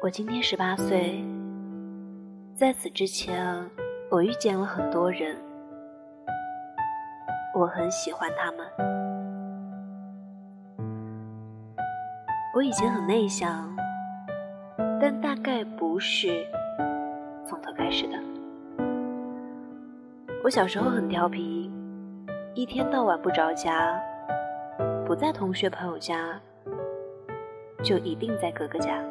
我今天十八岁，在此之前，我遇见了很多人，我很喜欢他们。我以前很内向，但大概不是从头开始的。我小时候很调皮，一天到晚不着家，不在同学朋友家，就一定在哥哥家。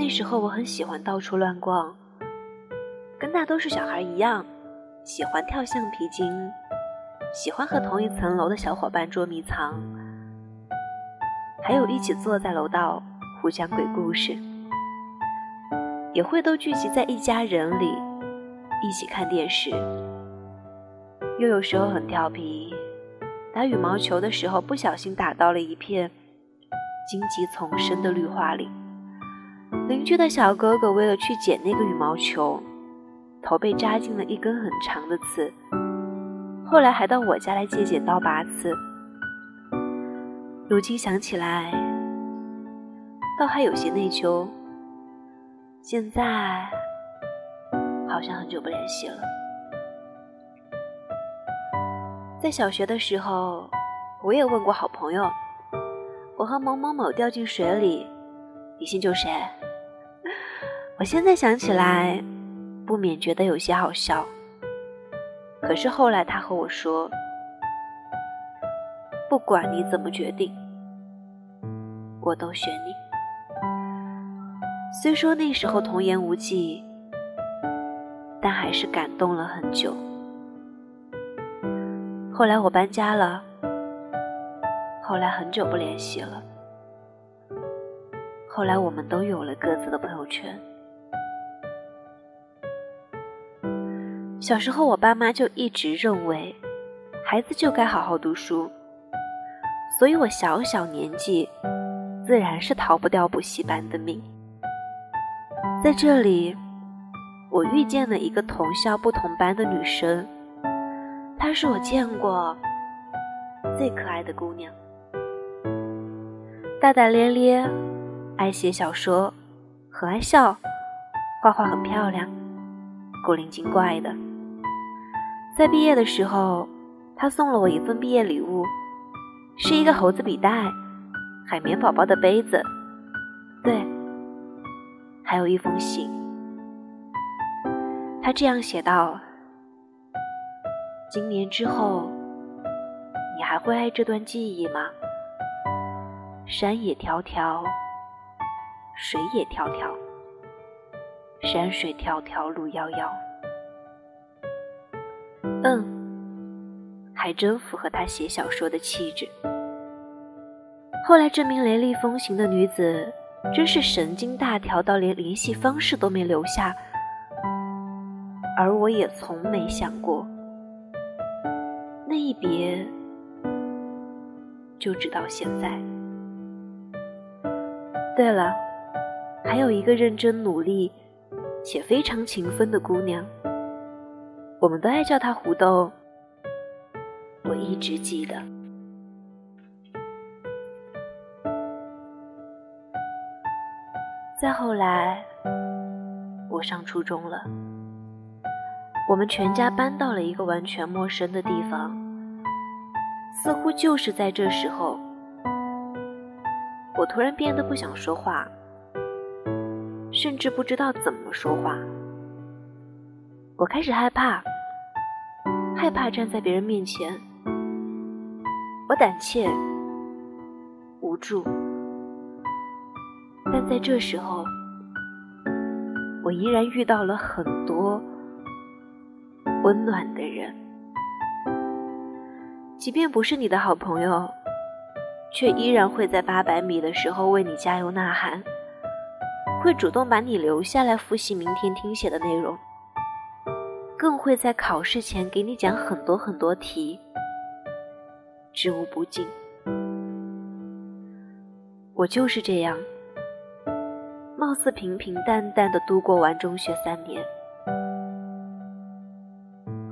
那时候我很喜欢到处乱逛，跟大多数小孩一样，喜欢跳橡皮筋，喜欢和同一层楼的小伙伴捉迷藏，还有一起坐在楼道互讲鬼故事，也会都聚集在一家人里一起看电视。又有时候很调皮，打羽毛球的时候不小心打到了一片荆棘丛生的绿化里。邻居的小哥哥为了去捡那个羽毛球，头被扎进了一根很长的刺，后来还到我家来借剪刀拔刺。如今想起来，倒还有些内疚。现在好像很久不联系了。在小学的时候，我也问过好朋友：“我和某某某掉进水里，你先救谁？”我现在想起来，不免觉得有些好笑。可是后来他和我说：“不管你怎么决定，我都选你。”虽说那时候童言无忌，但还是感动了很久。后来我搬家了，后来很久不联系了，后来我们都有了各自的朋友圈。小时候，我爸妈就一直认为，孩子就该好好读书，所以我小小年纪，自然是逃不掉补习班的命。在这里，我遇见了一个同校不同班的女生，她是我见过最可爱的姑娘，大大咧咧，爱写小说，很爱笑，画画很漂亮，古灵精怪的。在毕业的时候，他送了我一份毕业礼物，是一个猴子笔袋、海绵宝宝的杯子，对，还有一封信。他这样写道：“今年之后，你还会爱这段记忆吗？山也迢迢，水也迢迢，山水迢迢路遥遥。”嗯，还真符合他写小说的气质。后来，这名雷厉风行的女子真是神经大条到连联系方式都没留下，而我也从没想过，那一别就直到现在。对了，还有一个认真努力且非常勤奋的姑娘。我们都爱叫他胡豆，我一直记得。再后来，我上初中了，我们全家搬到了一个完全陌生的地方。似乎就是在这时候，我突然变得不想说话，甚至不知道怎么说话。我开始害怕，怕站在别人面前。我胆怯、无助，但在这时候，我依然遇到了很多温暖的人。即便不是你的好朋友，却依然会在八百米的时候为你加油呐喊，会主动把你留下来复习明天听写的内容。更会在考试前给你讲很多很多题，知无不尽。我就是这样，貌似平平淡淡的度过完中学三年。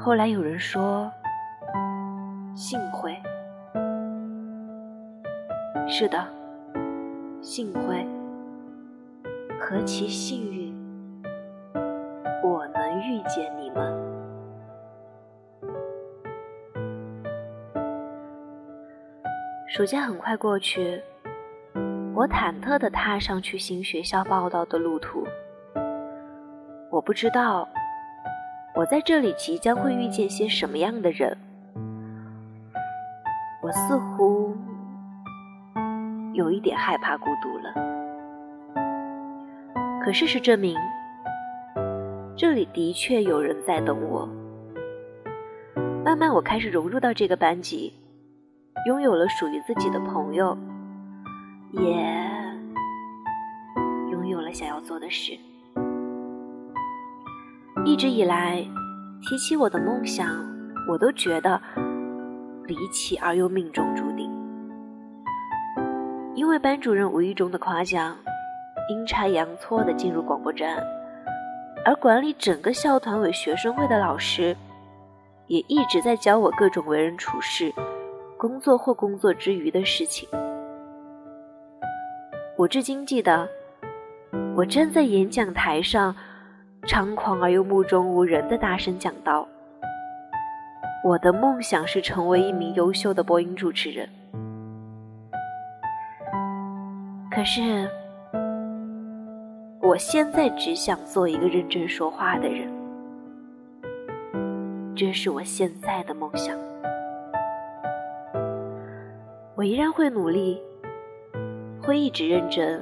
后来有人说，幸会。是的，幸会，何其幸运，暑假很快过去，我忐忑地踏上去新学校报道的路途。我不知道，我在这里即将会遇见些什么样的人。我似乎有一点害怕孤独了。可事实证明，这里的确有人在等我。慢慢，我开始融入到这个班级。拥有了属于自己的朋友，也拥有了想要做的事。一直以来，提起我的梦想，我都觉得离奇而又命中注定。因为班主任无意中的夸奖，阴差阳错的进入广播站，而管理整个校团委学生会的老师，也一直在教我各种为人处事。工作或工作之余的事情，我至今记得，我站在演讲台上，猖狂而又目中无人的大声讲道：“我的梦想是成为一名优秀的播音主持人。”可是，我现在只想做一个认真说话的人，这是我现在的梦想。我依然会努力，会一直认真，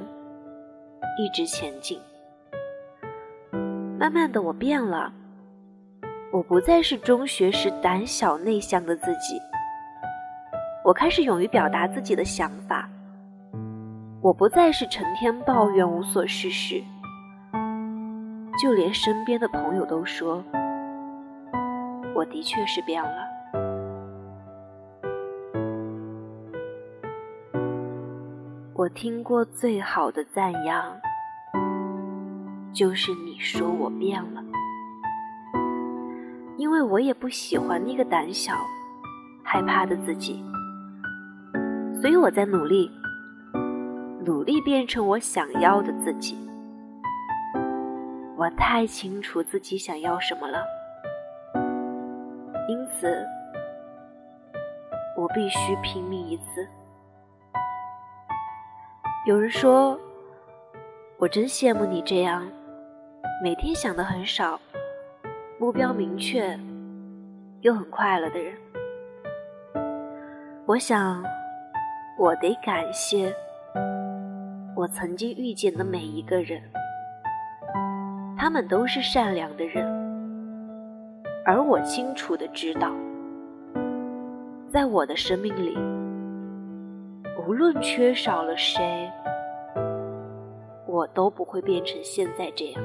一直前进。慢慢的，我变了，我不再是中学时胆小内向的自己，我开始勇于表达自己的想法。我不再是成天抱怨无所事事，就连身边的朋友都说，我的确是变了。我听过最好的赞扬，就是你说我变了，因为我也不喜欢那个胆小、害怕的自己，所以我在努力，努力变成我想要的自己。我太清楚自己想要什么了，因此，我必须拼命一次。有人说：“我真羡慕你这样，每天想的很少，目标明确，又很快乐的人。”我想，我得感谢我曾经遇见的每一个人，他们都是善良的人，而我清楚的知道，在我的生命里。无论缺少了谁，都不会变成现在这样。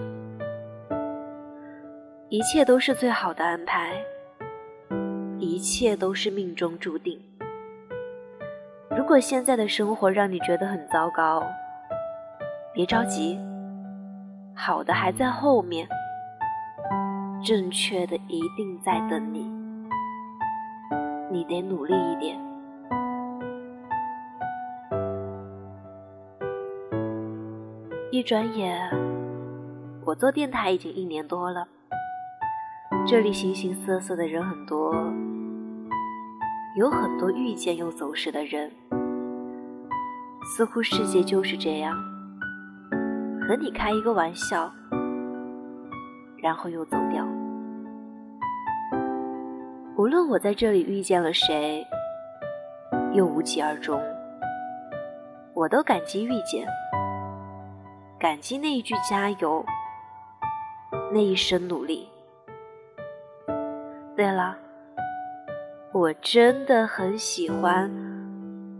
一切都是最好的安排，一切都是命中注定。如果现在的生活让你觉得很糟糕，别着急，好的还在后面，正确的一定在等你。你得努力一点。一转眼，我做电台已经一年多了。这里形形色色的人很多，有很多遇见又走失的人。似乎世界就是这样，和你开一个玩笑，然后又走掉。无论我在这里遇见了谁，又无疾而终，我都感激遇见。感激那一句加油，那一声努力。对了，我真的很喜欢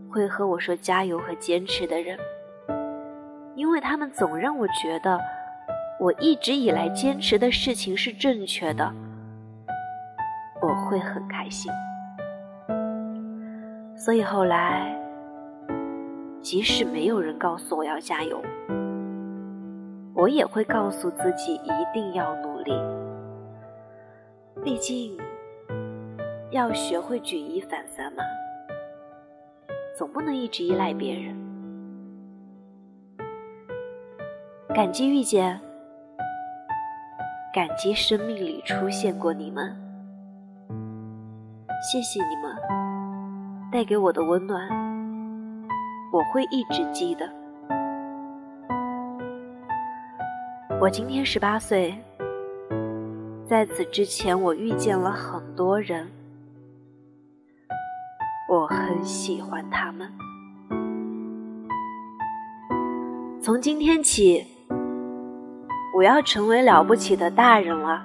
会和我说加油和坚持的人，因为他们总让我觉得我一直以来坚持的事情是正确的，我会很开心。所以后来，即使没有人告诉我要加油。我也会告诉自己一定要努力，毕竟要学会举一反三嘛，总不能一直依赖别人。感激遇见，感激生命里出现过你们，谢谢你们带给我的温暖，我会一直记得。我今天十八岁，在此之前我遇见了很多人，我很喜欢他们。从今天起。我要成为了不起的大人了，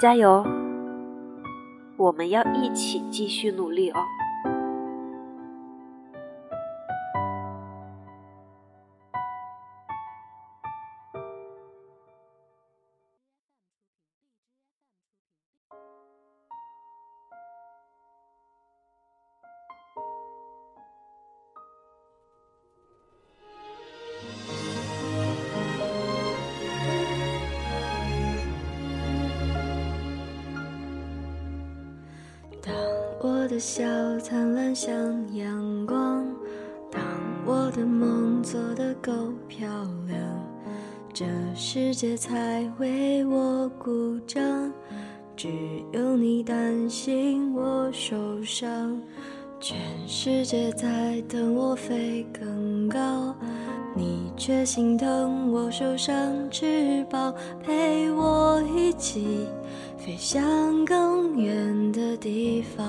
加油！我们要一起继续努力哦。的笑灿烂像阳光，当我的梦做得够漂亮，这世界才为我鼓掌。只有你担心我受伤，全世界在等我飞更高，你却心疼我受伤翅膀，陪我一起。飞向更远的地方。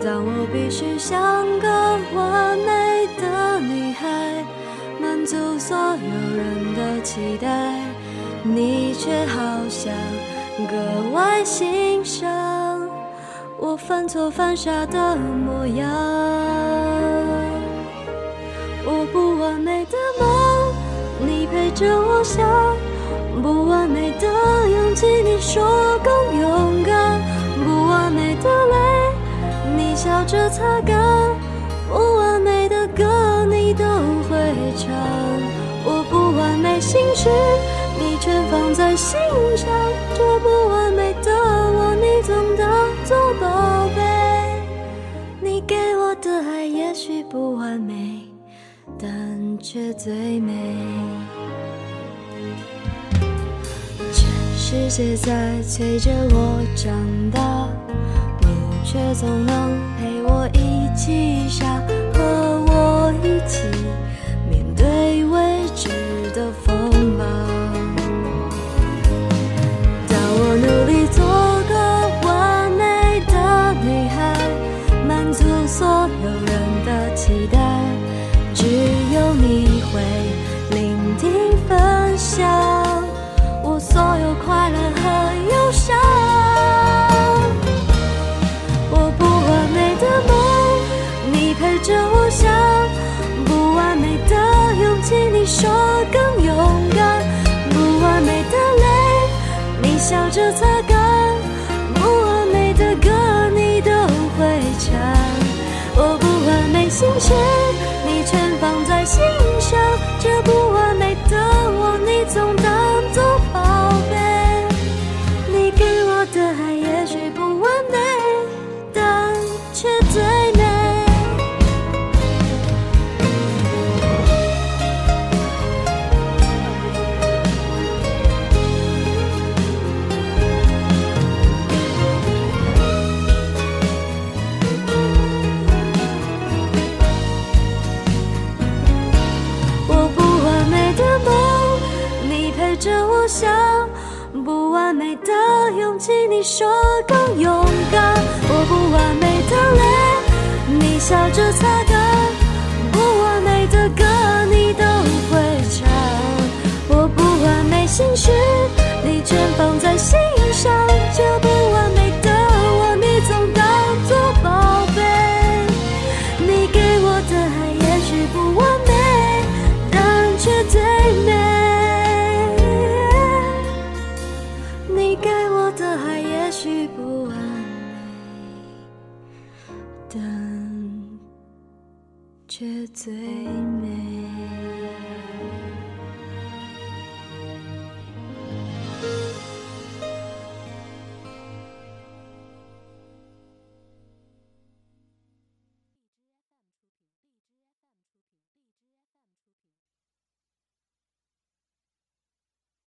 当我必须像个完美的女孩，满足所有人的期待，你却好像格外欣赏我犯错犯傻的模样。我不完美的梦，你陪着我想。不完美的勇气，你说更勇敢；不完美的泪，你笑着擦干；不完美的歌，你都会唱。我不完美心事，你全放在心上。这不完美的我，你总当却最美。全世界在催着我长大，你却总能笑着擦干；不完美的歌，你都会唱。我不完美心事，你全放在心上。这不说更勇敢，我不完美的泪，你笑着擦干；不完美的歌，你都会唱。我不完美心事，你全放在心上。这不完美你给我的爱也许不完美，但却最美。